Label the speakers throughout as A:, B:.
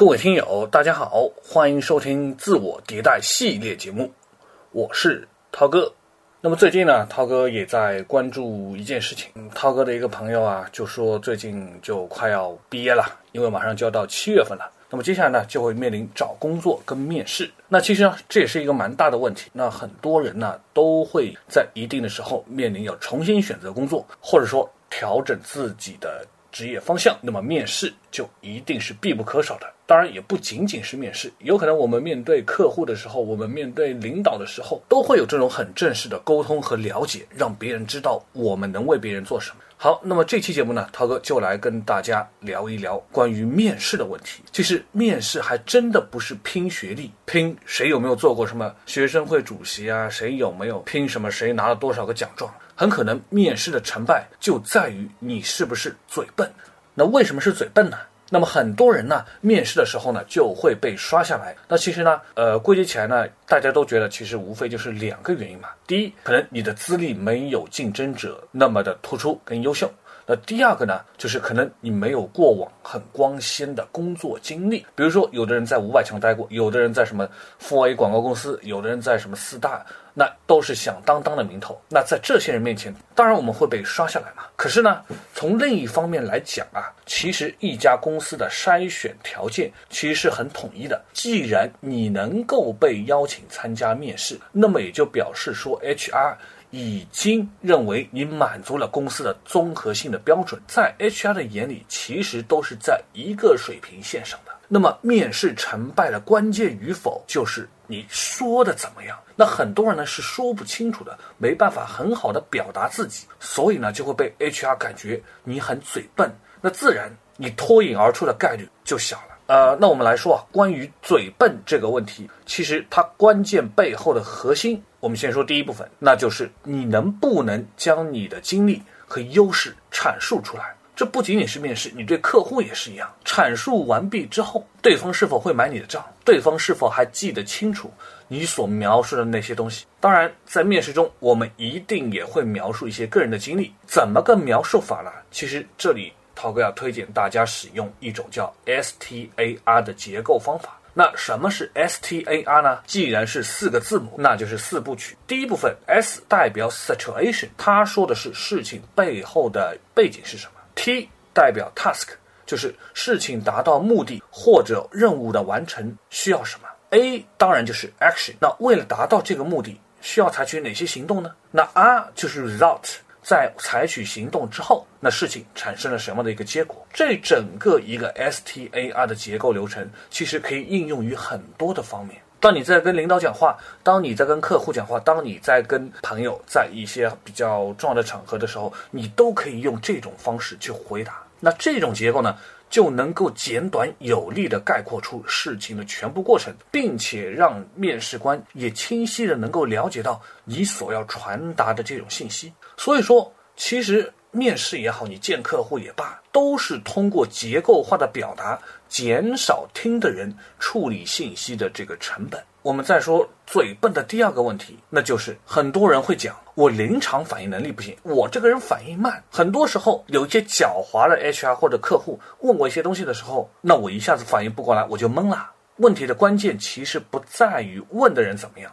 A: 各位听友，大家好，欢迎收听自我迭代系列节目，我是涛哥。那么最近呢，涛哥也在关注一件事情。涛哥的一个朋友啊，就说最近就快要毕业了，因为马上就要到七月份了。那么接下来呢，就会面临找工作跟面试。那其实呢，这也是一个蛮大的问题。那很多人呢，都会在一定的时候面临要重新选择工作，或者说调整自己的职业方向。那么面试就一定是必不可少的。当然也不仅仅是面试，有可能我们面对客户的时候，我们面对领导的时候，都会有这种很正式的沟通和了解，让别人知道我们能为别人做什么。好，那么这期节目呢，涛哥就来跟大家聊一聊关于面试的问题。其实面试还真的不是拼学历，拼谁有没有做过什么学生会主席啊，谁有没有拼什么，谁拿了多少个奖状，很可能面试的成败就在于你是不是嘴笨。那为什么是嘴笨呢？那么很多人呢，面试的时候呢，就会被刷下来。那其实呢，呃，归结起来呢，大家都觉得其实无非就是两个原因嘛。第一，可能你的资历没有竞争者那么的突出跟优秀。那第二个呢，就是可能你没有过往很光鲜的工作经历，比如说有的人在五百强待过，有的人在什么富 A 广告公司，有的人在什么四大，那都是响当当的名头。那在这些人面前，当然我们会被刷下来嘛。可是呢，从另一方面来讲啊，其实一家公司的筛选条件其实是很统一的。既然你能够被邀请参加面试，那么也就表示说 HR。已经认为你满足了公司的综合性的标准，在 HR 的眼里，其实都是在一个水平线上的。那么，面试成败的关键与否，就是你说的怎么样。那很多人呢是说不清楚的，没办法很好的表达自己，所以呢就会被 HR 感觉你很嘴笨，那自然你脱颖而出的概率就小了。呃，那我们来说啊，关于嘴笨这个问题，其实它关键背后的核心，我们先说第一部分，那就是你能不能将你的经历和优势阐述出来。这不仅仅是面试，你对客户也是一样。阐述完毕之后，对方是否会买你的账？对方是否还记得清楚你所描述的那些东西？当然，在面试中，我们一定也会描述一些个人的经历。怎么个描述法呢？其实这里。涛哥要推荐大家使用一种叫 STAR 的结构方法。那什么是 STAR 呢？既然是四个字母，那就是四部曲。第一部分 S 代表 Situation，它说的是事情背后的背景是什么；T 代表 Task，就是事情达到目的或者任务的完成需要什么；A 当然就是 Action，那为了达到这个目的，需要采取哪些行动呢？那 R 就是 Result。在采取行动之后，那事情产生了什么的一个结果？这整个一个 STAR 的结构流程，其实可以应用于很多的方面。当你在跟领导讲话，当你在跟客户讲话，当你在跟朋友在一些比较重要的场合的时候，你都可以用这种方式去回答。那这种结构呢？就能够简短有力地概括出事情的全部过程，并且让面试官也清晰地能够了解到你所要传达的这种信息。所以说，其实面试也好，你见客户也罢，都是通过结构化的表达，减少听的人处理信息的这个成本。我们再说嘴笨的第二个问题，那就是很多人会讲我临场反应能力不行，我这个人反应慢。很多时候有一些狡猾的 HR 或者客户问我一些东西的时候，那我一下子反应不过来，我就懵了。问题的关键其实不在于问的人怎么样，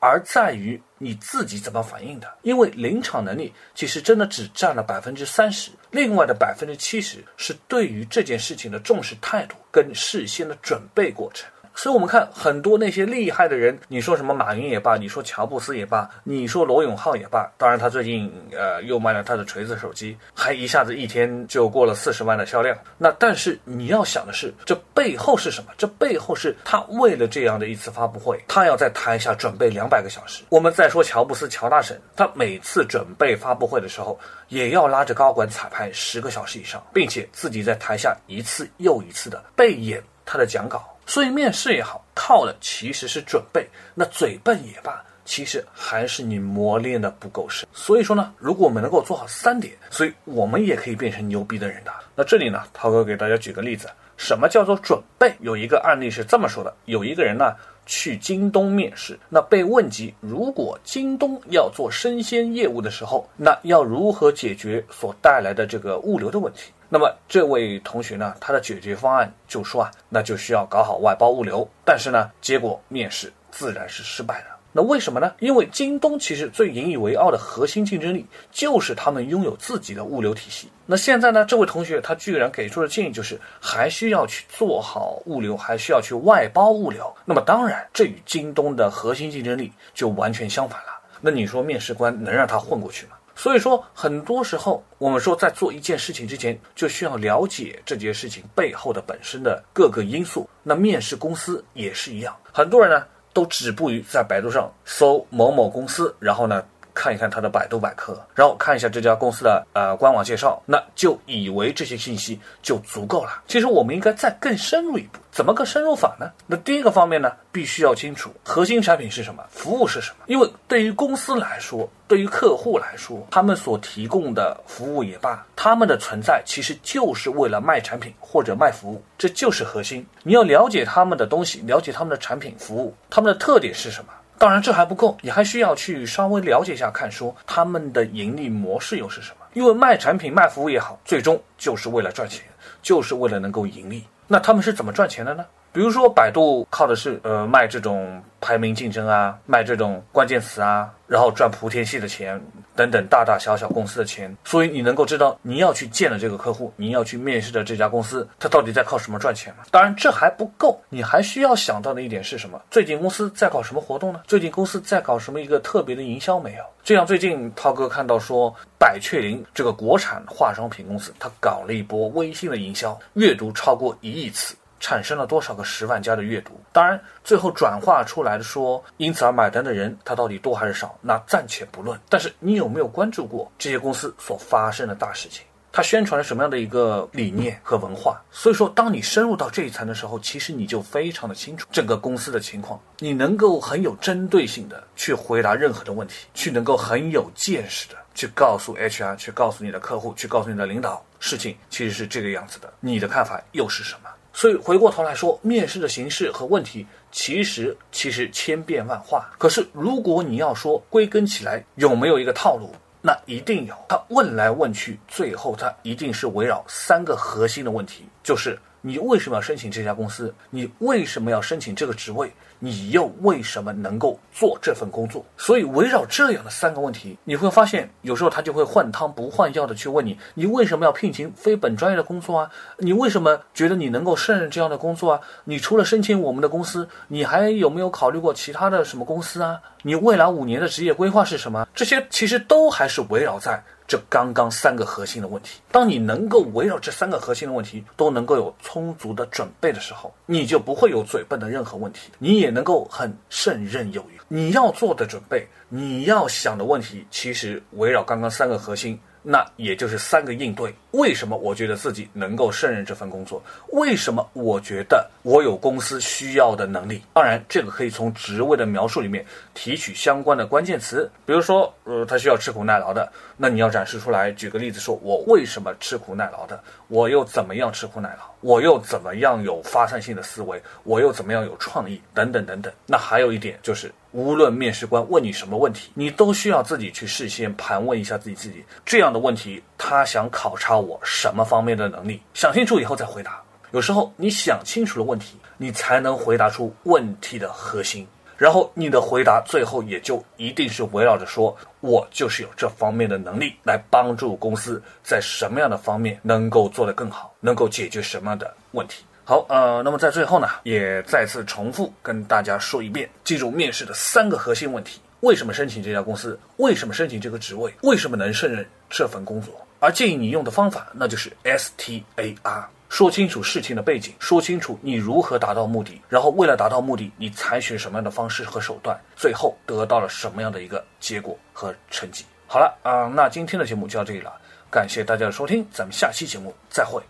A: 而在于你自己怎么反应的。因为临场能力其实真的只占了百分之三十，另外的百分之七十是对于这件事情的重视态度跟事先的准备过程。所以，我们看很多那些厉害的人，你说什么马云也罢，你说乔布斯也罢，你说罗永浩也罢，当然他最近呃又卖了他的锤子手机，还一下子一天就过了四十万的销量。那但是你要想的是，这背后是什么？这背后是他为了这样的一次发布会，他要在台下准备两百个小时。我们再说乔布斯乔大神，他每次准备发布会的时候，也要拉着高管彩排十个小时以上，并且自己在台下一次又一次的背演他的讲稿。所以面试也好，靠的其实是准备。那嘴笨也罢，其实还是你磨练的不够深。所以说呢，如果我们能够做好三点，所以我们也可以变成牛逼的人的。那这里呢，涛哥给大家举个例子，什么叫做准备？有一个案例是这么说的：有一个人呢去京东面试，那被问及如果京东要做生鲜业务的时候，那要如何解决所带来的这个物流的问题？那么这位同学呢，他的解决方案就说啊，那就需要搞好外包物流。但是呢，结果面试自然是失败了。那为什么呢？因为京东其实最引以为傲的核心竞争力就是他们拥有自己的物流体系。那现在呢，这位同学他居然给出的建议就是还需要去做好物流，还需要去外包物流。那么当然，这与京东的核心竞争力就完全相反了。那你说面试官能让他混过去吗？所以说，很多时候我们说在做一件事情之前，就需要了解这件事情背后的本身的各个因素。那面试公司也是一样，很多人呢。都止步于在百度上搜某某公司，然后呢看一看它的百度百科，然后看一下这家公司的呃官网介绍，那就以为这些信息就足够了。其实我们应该再更深入一步。怎么个深入法呢？那第一个方面呢，必须要清楚核心产品是什么，服务是什么。因为对于公司来说，对于客户来说，他们所提供的服务也罢，他们的存在其实就是为了卖产品或者卖服务，这就是核心。你要了解他们的东西，了解他们的产品服务，他们的特点是什么。当然这还不够，你还需要去稍微了解一下，看说他们的盈利模式又是什么。因为卖产品卖服务也好，最终就是为了赚钱，就是为了能够盈利。那他们是怎么赚钱的呢？比如说，百度靠的是呃卖这种排名竞争啊，卖这种关键词啊，然后赚莆田系的钱等等大大小小公司的钱。所以你能够知道你要去见的这个客户，你要去面试的这家公司，它到底在靠什么赚钱吗？当然这还不够，你还需要想到的一点是什么？最近公司在搞什么活动呢？最近公司在搞什么一个特别的营销没有？就像最近涛哥看到说，百雀羚这个国产化妆品公司，它搞了一波微信的营销，阅读超过一亿次。产生了多少个十万加的阅读？当然，最后转化出来的说因此而买单的人，他到底多还是少？那暂且不论。但是你有没有关注过这些公司所发生的大事情？它宣传了什么样的一个理念和文化？所以说，当你深入到这一层的时候，其实你就非常的清楚整个公司的情况，你能够很有针对性的去回答任何的问题，去能够很有见识的去告诉 HR，去告诉你的客户，去告诉你的领导，事情其实是这个样子的，你的看法又是什么？所以回过头来说，面试的形式和问题其实其实千变万化。可是如果你要说归根起来有没有一个套路，那一定有。他问来问去，最后他一定是围绕三个核心的问题，就是你为什么要申请这家公司？你为什么要申请这个职位？你又为什么能够做这份工作？所以围绕这样的三个问题，你会发现有时候他就会换汤不换药的去问你：你为什么要聘请非本专业的工作啊？你为什么觉得你能够胜任这样的工作啊？你除了申请我们的公司，你还有没有考虑过其他的什么公司啊？你未来五年的职业规划是什么？这些其实都还是围绕在。这刚刚三个核心的问题，当你能够围绕这三个核心的问题都能够有充足的准备的时候，你就不会有嘴笨的任何问题，你也能够很胜任有余。你要做的准备，你要想的问题，其实围绕刚刚三个核心。那也就是三个应对。为什么我觉得自己能够胜任这份工作？为什么我觉得我有公司需要的能力？当然，这个可以从职位的描述里面提取相关的关键词。比如说，呃，他需要吃苦耐劳的，那你要展示出来。举个例子，说我为什么吃苦耐劳的？我又怎么样吃苦耐劳？我又怎么样有发散性的思维？我又怎么样有创意？等等等等。那还有一点就是。无论面试官问你什么问题，你都需要自己去事先盘问一下自己自己这样的问题，他想考察我什么方面的能力？想清楚以后再回答。有时候你想清楚了问题，你才能回答出问题的核心，然后你的回答最后也就一定是围绕着说，我就是有这方面的能力，来帮助公司在什么样的方面能够做得更好，能够解决什么样的问题。好，呃，那么在最后呢，也再次重复跟大家说一遍，记住面试的三个核心问题：为什么申请这家公司？为什么申请这个职位？为什么能胜任这份工作？而建议你用的方法，那就是 S T A R，说清楚事情的背景，说清楚你如何达到目的，然后为了达到目的，你采取什么样的方式和手段，最后得到了什么样的一个结果和成绩。好了，啊，那今天的节目就到这里了，感谢大家的收听，咱们下期节目再会。